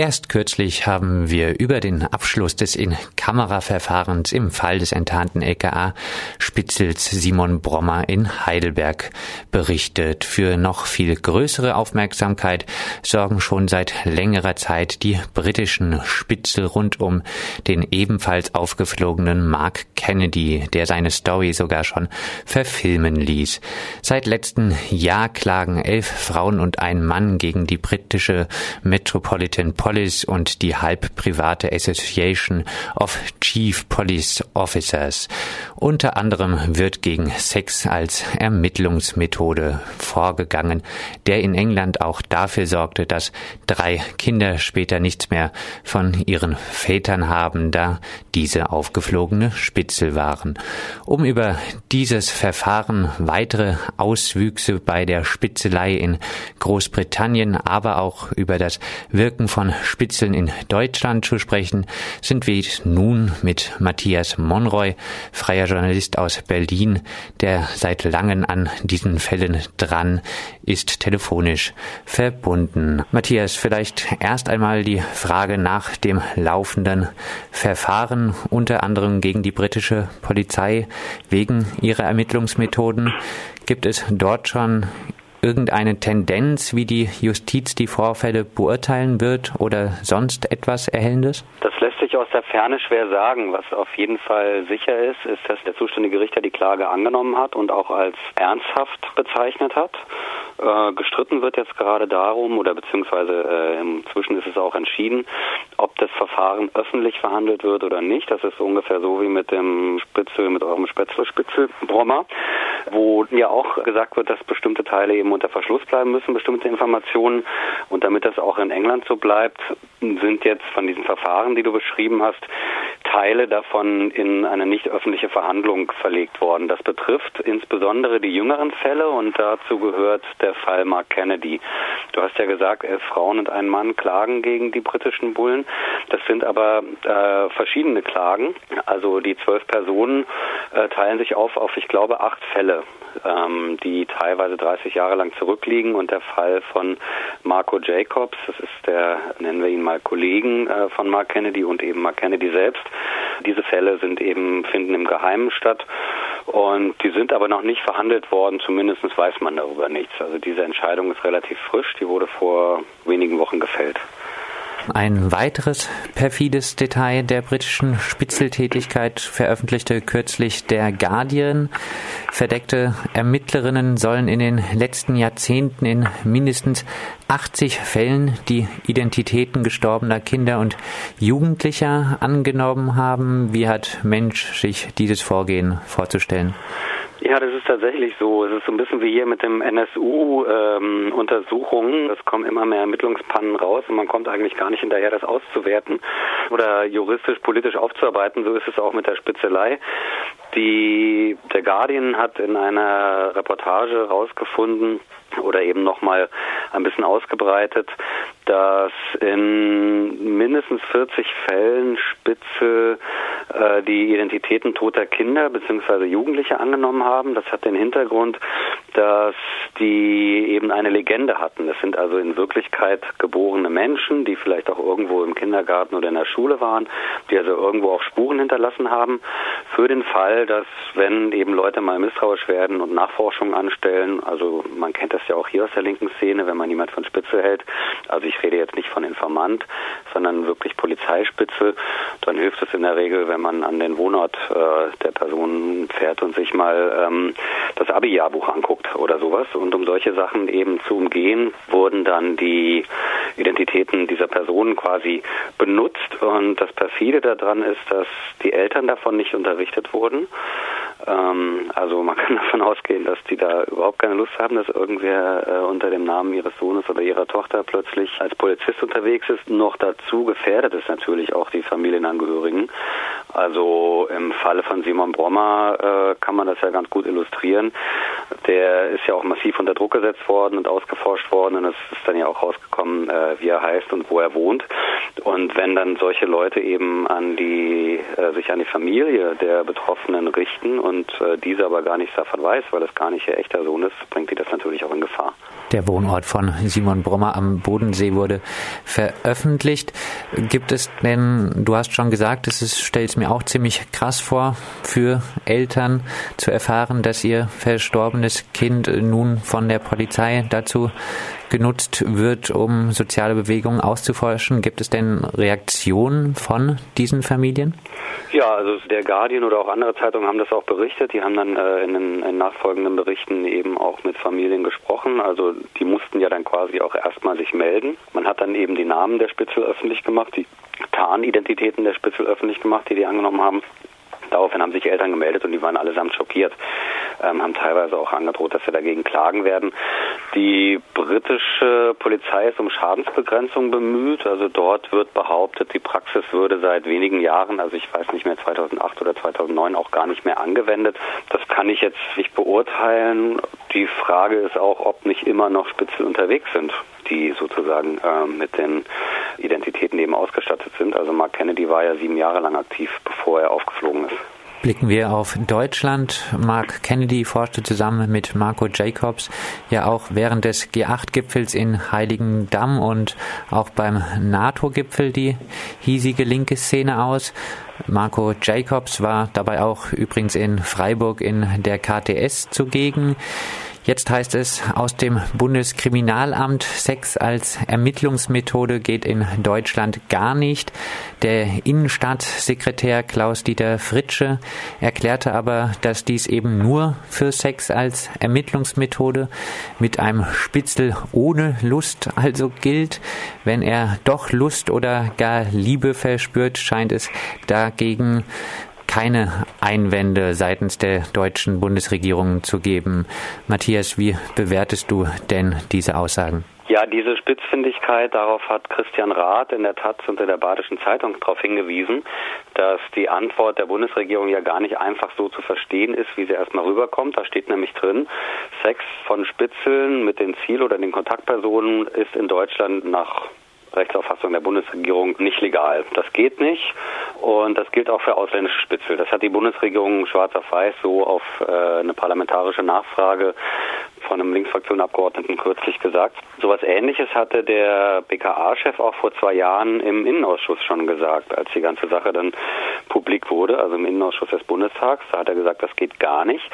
Erst kürzlich haben wir über den Abschluss des In-Kamera-Verfahrens im Fall des enttarnten LKA-Spitzels Simon Brommer in Heidelberg berichtet. Für noch viel größere Aufmerksamkeit sorgen schon seit längerer Zeit die britischen Spitzel rund um den ebenfalls aufgeflogenen Mark Kennedy, der seine Story sogar schon verfilmen ließ. Seit letztem Jahr klagen elf Frauen und ein Mann gegen die britische Metropolitan Police und die halb private Association of Chief Police Officers. Unter anderem wird gegen Sex als Ermittlungsmethode vorgegangen, der in England auch dafür sorgte, dass drei Kinder später nichts mehr von ihren Vätern haben, da diese aufgeflogene Spitzel waren. Um über dieses Verfahren weitere Auswüchse bei der Spitzelei in Großbritannien, aber auch über das Wirken von Spitzeln in Deutschland zu sprechen, sind wir nun mit Matthias Monroy, freier Journalist aus Berlin, der seit langem an diesen Fällen dran ist, telefonisch verbunden. Matthias, vielleicht erst einmal die Frage nach dem laufenden Verfahren, unter anderem gegen die britische Polizei wegen ihrer Ermittlungsmethoden. Gibt es dort schon irgendeine Tendenz, wie die Justiz die Vorfälle beurteilen wird oder sonst etwas Erhellendes? Das sich aus der Ferne schwer sagen. Was auf jeden Fall sicher ist, ist, dass der zuständige Richter die Klage angenommen hat und auch als ernsthaft bezeichnet hat. Äh, gestritten wird jetzt gerade darum, oder beziehungsweise äh, inzwischen ist es auch entschieden, ob das Verfahren öffentlich verhandelt wird oder nicht. Das ist ungefähr so wie mit dem Spitzel, mit eurem Spätzle-Spitzel-Brommer, wo ja auch gesagt wird, dass bestimmte Teile eben unter Verschluss bleiben müssen, bestimmte Informationen. Und damit das auch in England so bleibt, sind jetzt von diesen Verfahren, die du beschrieben hast, Teile davon in eine nicht öffentliche Verhandlung verlegt worden. Das betrifft insbesondere die jüngeren Fälle und dazu gehört der Fall Mark Kennedy. Du hast ja gesagt, elf Frauen und ein Mann klagen gegen die britischen Bullen. Das sind aber äh, verschiedene Klagen. Also die zwölf Personen äh, teilen sich auf auf, ich glaube, acht Fälle, ähm, die teilweise 30 Jahre lang zurückliegen. Und der Fall von Marco Jacobs, das ist der, nennen wir ihn mal Kollegen äh, von Mark Kennedy und eben Mark Kennedy selbst. Diese Fälle sind eben, finden im Geheimen statt. Und die sind aber noch nicht verhandelt worden, zumindest weiß man darüber nichts. Also diese Entscheidung ist relativ frisch, die wurde vor wenigen Wochen gefällt. Ein weiteres perfides Detail der britischen Spitzeltätigkeit veröffentlichte kürzlich der Guardian. Verdeckte Ermittlerinnen sollen in den letzten Jahrzehnten in mindestens 80 Fällen die Identitäten gestorbener Kinder und Jugendlicher angenommen haben. Wie hat Mensch sich dieses Vorgehen vorzustellen? Ja, das ist tatsächlich so. Es ist so ein bisschen wie hier mit dem NSU-Untersuchungen. Ähm, es kommen immer mehr Ermittlungspannen raus und man kommt eigentlich gar nicht hinterher, das auszuwerten oder juristisch, politisch aufzuarbeiten. So ist es auch mit der Spitzelei. Die, der Guardian hat in einer Reportage herausgefunden, oder eben nochmal ein bisschen ausgebreitet, dass in mindestens 40 Fällen Spitze äh, die Identitäten toter Kinder bzw. Jugendliche angenommen haben. Das hat den Hintergrund, dass die eben eine Legende hatten. Das sind also in Wirklichkeit geborene Menschen, die vielleicht auch irgendwo im Kindergarten oder in der Schule waren, die also irgendwo auch Spuren hinterlassen haben, für den Fall, dass wenn eben Leute mal misstrauisch werden und Nachforschungen anstellen, also man kennt das ja auch hier aus der linken Szene, wenn man jemand von Spitze hält, also ich rede jetzt nicht von Informant, sondern wirklich Polizeispitze, dann hilft es in der Regel, wenn man an den Wohnort äh, der Person fährt und sich mal ähm, das Abi-Jahrbuch anguckt oder sowas. Und um solche Sachen eben zu umgehen, wurden dann die Identitäten dieser Personen quasi benutzt. Und das perfide daran ist, dass die Eltern davon nicht unterrichtet wurden. Ähm, also man kann davon ausgehen, dass die da überhaupt keine Lust haben, dass irgendwer äh, unter dem Namen ihres Sohnes oder ihrer Tochter plötzlich als Polizist unterwegs ist. Noch dazu gefährdet es natürlich auch die Familienangehörigen. Also im Falle von Simon Brommer äh, kann man das ja ganz gut illustrieren. Der ist ja auch massiv unter Druck gesetzt worden und ausgeforscht worden und es ist dann ja auch rausgekommen, äh, wie er heißt und wo er wohnt. Und wenn dann solche Leute eben an die, äh, sich an die Familie der Betroffenen richten und äh, diese aber gar nichts davon weiß, weil es gar nicht ihr echter Sohn ist, bringt die das natürlich auch in Gefahr. Der Wohnort von Simon Brommer am Bodensee wurde veröffentlicht. Gibt es denn, du hast schon gesagt, es stellt es mir auch ziemlich krass vor, für Eltern zu erfahren, dass ihr verstorbenes Kind nun von der Polizei dazu genutzt wird, um soziale Bewegungen auszuforschen. Gibt es denn Reaktionen von diesen Familien? Ja, also der Guardian oder auch andere Zeitungen haben das auch berichtet. Die haben dann äh, in den in nachfolgenden Berichten eben auch mit Familien gesprochen. Also die mussten ja dann quasi auch erstmal sich melden. Man hat dann eben die Namen der Spitzel öffentlich gemacht, die Tarnidentitäten der Spitzel öffentlich gemacht, die die angenommen haben. Daraufhin haben sich Eltern gemeldet und die waren allesamt schockiert, ähm, haben teilweise auch angedroht, dass sie dagegen klagen werden. Die britische Polizei ist um Schadensbegrenzung bemüht. Also dort wird behauptet, die Praxis würde seit wenigen Jahren, also ich weiß nicht mehr 2008 oder 2009, auch gar nicht mehr angewendet. Das kann ich jetzt nicht beurteilen. Die Frage ist auch, ob nicht immer noch Spitzel unterwegs sind die sozusagen äh, mit den Identitäten eben ausgestattet sind. Also Mark Kennedy war ja sieben Jahre lang aktiv, bevor er aufgeflogen ist. Blicken wir auf Deutschland. Mark Kennedy forschte zusammen mit Marco Jacobs ja auch während des G8-Gipfels in Heiligendamm und auch beim NATO-Gipfel die hiesige linke Szene aus. Marco Jacobs war dabei auch übrigens in Freiburg in der KTS zugegen. Jetzt heißt es aus dem Bundeskriminalamt, Sex als Ermittlungsmethode geht in Deutschland gar nicht. Der Innenstadtsekretär Klaus-Dieter Fritsche erklärte aber, dass dies eben nur für Sex als Ermittlungsmethode mit einem Spitzel ohne Lust also gilt. Wenn er doch Lust oder gar Liebe verspürt, scheint es dagegen keine Einwände seitens der deutschen Bundesregierung zu geben. Matthias, wie bewertest du denn diese Aussagen? Ja, diese Spitzfindigkeit, darauf hat Christian Rath in der Taz und in der Badischen Zeitung darauf hingewiesen, dass die Antwort der Bundesregierung ja gar nicht einfach so zu verstehen ist, wie sie erstmal rüberkommt. Da steht nämlich drin, Sex von Spitzeln mit den Ziel- oder den Kontaktpersonen ist in Deutschland nach Rechtsauffassung der Bundesregierung nicht legal. Das geht nicht und das gilt auch für ausländische Spitzel. Das hat die Bundesregierung schwarz auf weiß so auf äh, eine parlamentarische Nachfrage von einem Linksfraktionabgeordneten kürzlich gesagt. Sowas ähnliches hatte der BKA-Chef auch vor zwei Jahren im Innenausschuss schon gesagt, als die ganze Sache dann publik wurde, also im Innenausschuss des Bundestags. Da hat er gesagt, das geht gar nicht.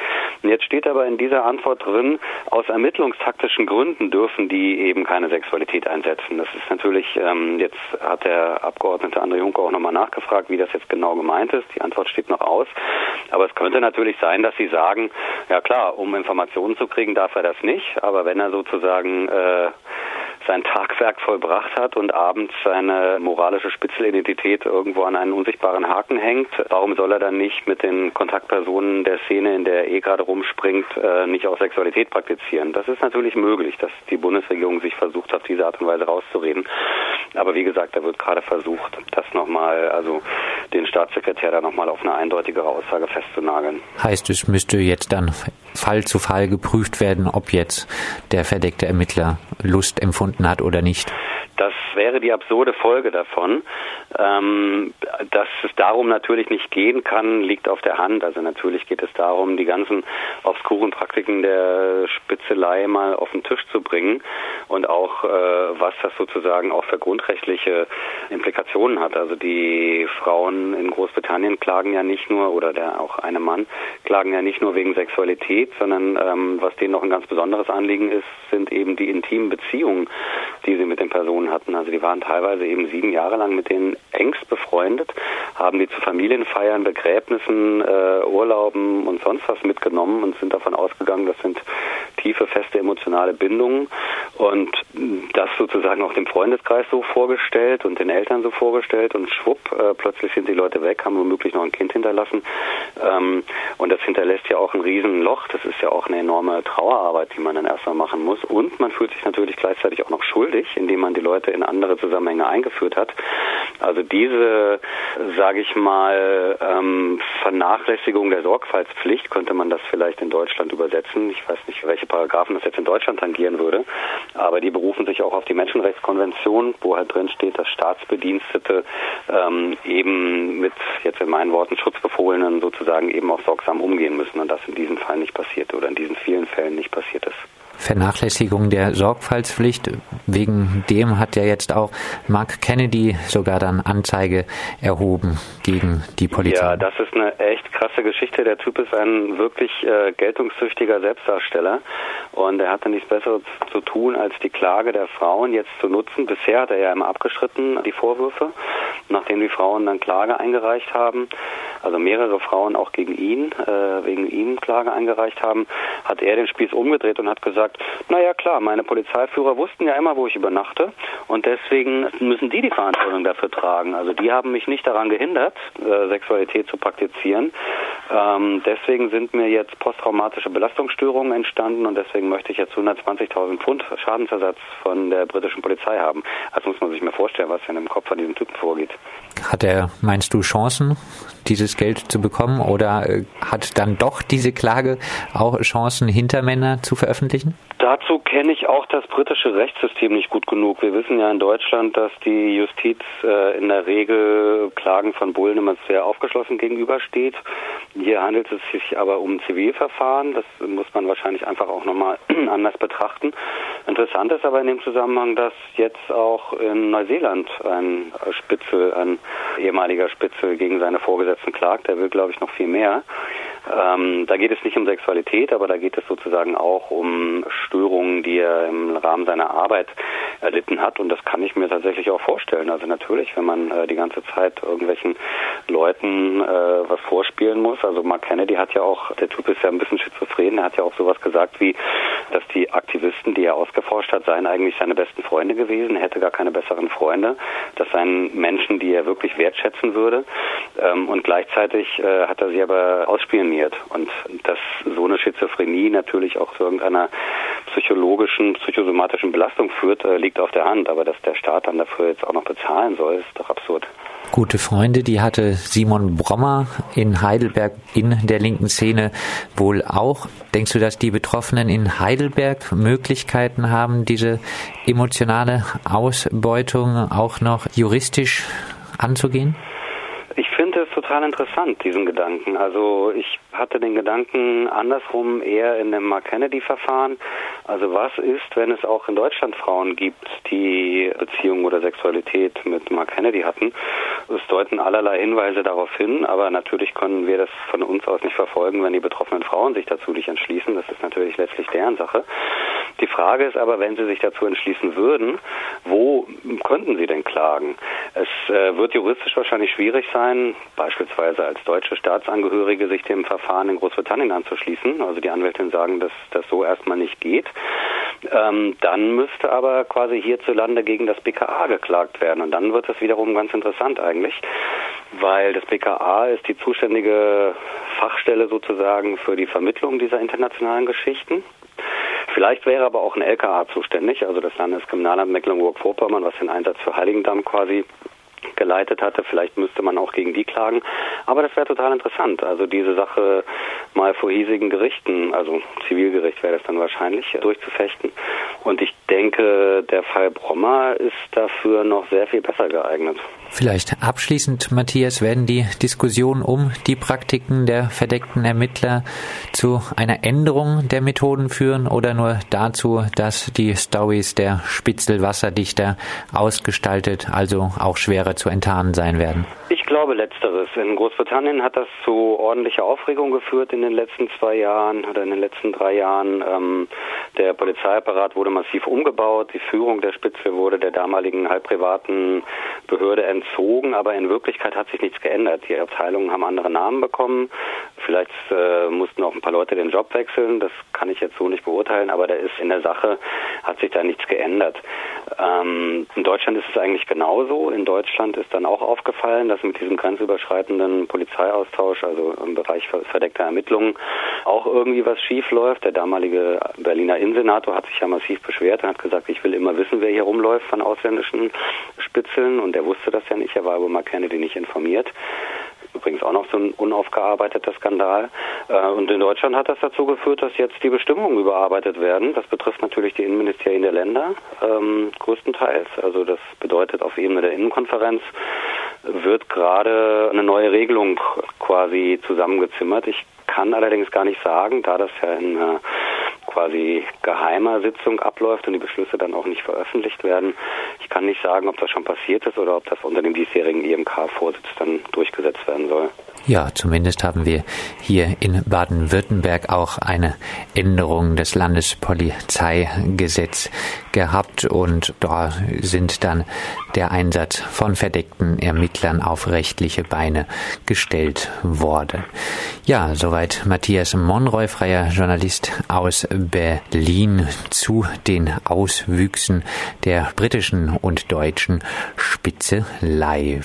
Und jetzt steht aber in dieser Antwort drin, aus ermittlungstaktischen Gründen dürfen die eben keine Sexualität einsetzen. Das ist natürlich, ähm, jetzt hat der Abgeordnete André Juncker auch nochmal nachgefragt, wie das jetzt genau gemeint ist. Die Antwort steht noch aus. Aber es könnte natürlich sein, dass Sie sagen, ja klar, um Informationen zu kriegen, darf er das nicht. Aber wenn er sozusagen äh, sein Tagwerk vollbracht hat und abends seine moralische Spitzelidentität irgendwo an einen unsichtbaren Haken hängt, warum soll er dann nicht mit den Kontaktpersonen der Szene, in der er eh gerade rumspringt, äh, nicht auch Sexualität praktizieren? Das ist natürlich möglich, dass die Bundesregierung sich versucht, auf diese Art und Weise rauszureden. Aber wie gesagt, da wird gerade versucht, das nochmal, also den Staatssekretär da nochmal auf eine eindeutigere Aussage festzunageln. Heißt, es müsste jetzt dann Fall zu Fall geprüft werden, ob jetzt der verdeckte Ermittler Lust empfunden hat oder nicht. Das wäre die absurde Folge davon. Ähm, dass es darum natürlich nicht gehen kann, liegt auf der Hand. Also natürlich geht es darum, die ganzen obskuren Praktiken der Spitzelei mal auf den Tisch zu bringen und auch, äh, was das sozusagen auch für grundrechtliche Implikationen hat. Also die Frauen in Großbritannien klagen ja nicht nur, oder der auch eine Mann, klagen ja nicht nur wegen Sexualität, sondern ähm, was denen noch ein ganz besonderes Anliegen ist, sind eben die intimen Beziehungen, die sie mit den Personen hatten. Also die waren teilweise eben sieben Jahre lang mit denen engst befreundet, haben die zu Familienfeiern, Begräbnissen, äh, Urlauben und sonst was mitgenommen und sind davon ausgegangen, das sind tiefe, feste emotionale Bindungen und das sozusagen auch dem Freundeskreis so vorgestellt und den Eltern so vorgestellt und schwupp, äh, plötzlich sind die Leute weg, haben womöglich noch ein Kind hinterlassen ähm, und das hinterlässt ja auch ein Riesenloch, das ist ja auch eine enorme Trauerarbeit, die man dann erstmal machen muss und man fühlt sich natürlich gleichzeitig auch noch schuldig, indem man die Leute in andere Zusammenhänge eingeführt hat Also diese, sage ich mal, ähm, Vernachlässigung der Sorgfaltspflicht könnte man das vielleicht in Deutschland übersetzen. Ich weiß nicht, welche Paragraphen das jetzt in Deutschland tangieren würde, aber die berufen sich auch auf die Menschenrechtskonvention, wo halt drin steht, dass Staatsbedienstete ähm, eben mit jetzt in meinen Worten Schutzbefohlenen sozusagen eben auch sorgsam umgehen müssen und das in diesem Fall nicht passiert oder in diesen vielen Fällen nicht passiert ist. Vernachlässigung der Sorgfaltspflicht. Wegen dem hat ja jetzt auch Mark Kennedy sogar dann Anzeige erhoben gegen die Polizei. Ja, das ist eine echt krasse Geschichte. Der Typ ist ein wirklich äh, geltungssüchtiger Selbstdarsteller und er hatte nichts Besseres zu tun, als die Klage der Frauen jetzt zu nutzen. Bisher hat er ja immer abgeschritten, die Vorwürfe, nachdem die Frauen dann Klage eingereicht haben also mehrere Frauen auch gegen ihn, äh, wegen ihm Klage eingereicht haben, hat er den Spieß umgedreht und hat gesagt, naja klar, meine Polizeiführer wussten ja immer, wo ich übernachte und deswegen müssen die die Verantwortung dafür tragen. Also die haben mich nicht daran gehindert, äh, Sexualität zu praktizieren. Ähm, deswegen sind mir jetzt posttraumatische Belastungsstörungen entstanden und deswegen möchte ich jetzt 120.000 Pfund Schadensersatz von der britischen Polizei haben. Also muss man sich mal vorstellen, was in dem Kopf von diesem Typen vorgeht. Hat er, meinst du, Chancen, dieses Geld zu bekommen oder äh, hat dann doch diese Klage auch Chancen, Hintermänner zu veröffentlichen? Dazu kenne ich auch das britische Rechtssystem nicht gut genug. Wir wissen ja in Deutschland, dass die Justiz äh, in der Regel Klagen von Bullen immer sehr aufgeschlossen gegenübersteht. Hier handelt es sich aber um Zivilverfahren. Das muss man wahrscheinlich einfach auch nochmal anders betrachten. Interessant ist aber in dem Zusammenhang, dass jetzt auch in Neuseeland ein Spitzel, ein ehemaliger Spitzel gegen seine Vorgesetzten klagt. Der will, glaube ich, noch viel mehr. Ähm, da geht es nicht um Sexualität, aber da geht es sozusagen auch um Störungen, die er im Rahmen seiner Arbeit erlitten hat. Und das kann ich mir tatsächlich auch vorstellen. Also natürlich, wenn man äh, die ganze Zeit irgendwelchen Leuten äh, was vorspielen muss. Also Mark Kennedy hat ja auch, der Typ ist ja ein bisschen schizophren, er hat ja auch sowas gesagt wie, dass die Aktivisten, die er ausgeforscht hat, seien eigentlich seine besten Freunde gewesen. Hätte gar keine besseren Freunde. Das seien Menschen, die er wirklich wertschätzen würde. Ähm, und gleichzeitig äh, hat er sie aber ausspioniert. Und dass so eine Schizophrenie natürlich auch zu irgendeiner psychologischen, psychosomatischen Belastung führt, äh, liegt auf der Hand. Aber dass der Staat dann dafür jetzt auch noch bezahlen soll, ist doch absurd. Gute Freunde, die hatte Simon Brommer in Heidelberg in der linken Szene wohl auch. Denkst du, dass die Betroffenen in Heidelberg Möglichkeiten haben, diese emotionale Ausbeutung auch noch juristisch anzugehen? Total interessant, diesen Gedanken. Also ich hatte den Gedanken andersrum eher in dem Mark Kennedy-Verfahren. Also was ist, wenn es auch in Deutschland Frauen gibt, die Beziehung oder Sexualität mit Mark Kennedy hatten? Es deuten allerlei Hinweise darauf hin, aber natürlich können wir das von uns aus nicht verfolgen, wenn die betroffenen Frauen sich dazu nicht entschließen. Das ist natürlich letztlich deren Sache. Die Frage ist aber, wenn sie sich dazu entschließen würden, wo könnten sie denn klagen? Es äh, wird juristisch wahrscheinlich schwierig sein, beispielsweise als deutsche Staatsangehörige sich dem Verfahren in Großbritannien anzuschließen. Also die Anwältin sagen, dass das so erstmal nicht geht. Ähm, dann müsste aber quasi hierzulande gegen das BKA geklagt werden. Und dann wird das wiederum ganz interessant eigentlich, weil das BKA ist die zuständige Fachstelle sozusagen für die Vermittlung dieser internationalen Geschichten. Vielleicht wäre aber auch ein LKA zuständig, also das Landeskriminalamt Mecklenburg-Vorpommern, was den Einsatz für Heiligendamm quasi geleitet hatte. Vielleicht müsste man auch gegen die klagen. Aber das wäre total interessant. Also diese Sache mal vor hiesigen Gerichten, also Zivilgericht wäre das dann wahrscheinlich, durchzufechten. Und ich denke, der Fall Brommer ist dafür noch sehr viel besser geeignet. Vielleicht abschließend, Matthias, werden die Diskussionen um die Praktiken der verdeckten Ermittler zu einer Änderung der Methoden führen oder nur dazu, dass die Stories der Spitzelwasserdichter ausgestaltet, also auch schwerer zu enttarnen sein werden? Ich glaube letzteres. In Großbritannien hat das zu ordentlicher Aufregung geführt in den letzten zwei Jahren oder in den letzten drei Jahren. Ähm, der Polizeiapparat wurde massiv umgebaut, die Führung der Spitze wurde der damaligen halbprivaten Behörde entzogen, aber in Wirklichkeit hat sich nichts geändert. Die Abteilungen haben andere Namen bekommen. Vielleicht äh, mussten auch ein paar Leute den Job wechseln. Das kann ich jetzt so nicht beurteilen, aber da ist in der Sache hat sich da nichts geändert. Ähm, in Deutschland ist es eigentlich genauso. In Deutschland ist dann auch aufgefallen, dass mit diesem grenzüberschreitenden Polizeiaustausch, also im Bereich verdeckter Ermittlungen, auch irgendwie was schief läuft. Der damalige Berliner Innensenator hat sich ja massiv beschwert und hat gesagt, ich will immer wissen, wer hier rumläuft von ausländischen Spitzeln und er wusste das ja nicht, er war über Mark Kennedy nicht informiert übrigens auch noch so ein unaufgearbeiteter Skandal. Äh, und in Deutschland hat das dazu geführt, dass jetzt die Bestimmungen überarbeitet werden. Das betrifft natürlich die Innenministerien der Länder ähm, größtenteils. Also das bedeutet auf Ebene der Innenkonferenz wird gerade eine neue Regelung quasi zusammengezimmert. Ich kann allerdings gar nicht sagen, da das ja in einer quasi geheimer Sitzung abläuft und die Beschlüsse dann auch nicht veröffentlicht werden. Ich kann nicht sagen, ob das schon passiert ist oder ob das unter dem diesjährigen IMK-Vorsitz dann durchgesetzt werden soll. Ja, zumindest haben wir hier in Baden-Württemberg auch eine Änderung des Landespolizeigesetz gehabt und da sind dann der Einsatz von verdeckten Ermittlern auf rechtliche Beine gestellt worden. Ja, soweit Matthias Monroy, freier Journalist aus Berlin zu den Auswüchsen der britischen und deutschen Spitzelei.